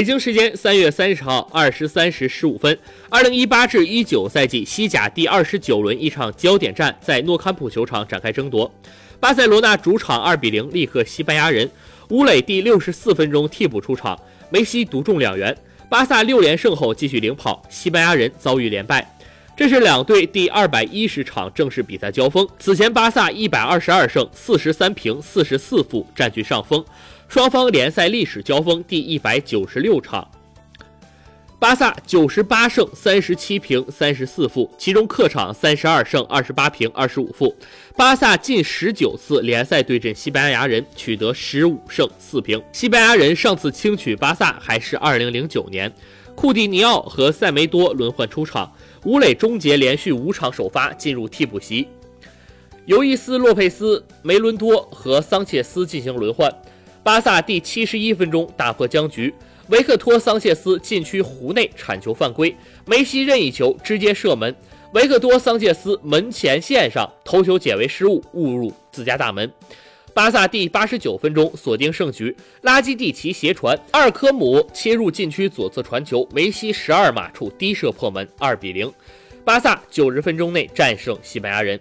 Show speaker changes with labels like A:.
A: 北京时间三月三十号二十三时十五分，二零一八至一九赛季西甲第二十九轮一场焦点战在诺坎普球场展开争夺。巴塞罗那主场二比零力克西班牙人，乌磊第六十四分钟替补出场，梅西独中两元。巴萨六连胜后继续领跑，西班牙人遭遇连败。这是两队第二百一十场正式比赛交锋。此前巴萨一百二十二胜四十三平四十四负占据上风，双方联赛历史交锋第一百九十六场。巴萨九十八胜三十七平三十四负，其中客场三十二胜二十八平二十五负。巴萨近十九次联赛对阵西班牙人取得十五胜四平。西班牙人上次轻取巴萨还是二零零九年，库蒂尼奥和塞梅多轮换出场，武磊终结连续五场首发进入替补席，尤伊斯、洛佩斯、梅伦多和桑切斯进行轮换。巴萨第七十一分钟打破僵局。维克托·桑切斯禁区弧内铲球犯规，梅西任意球直接射门，维克多·桑切斯门前线上头球解围失误，误入自家大门。巴萨第八十九分钟锁定胜局，拉基蒂奇斜传，二科姆切入禁区左侧传球，梅西十二码处低射破门，二比零。巴萨九十分钟内战胜西班牙人。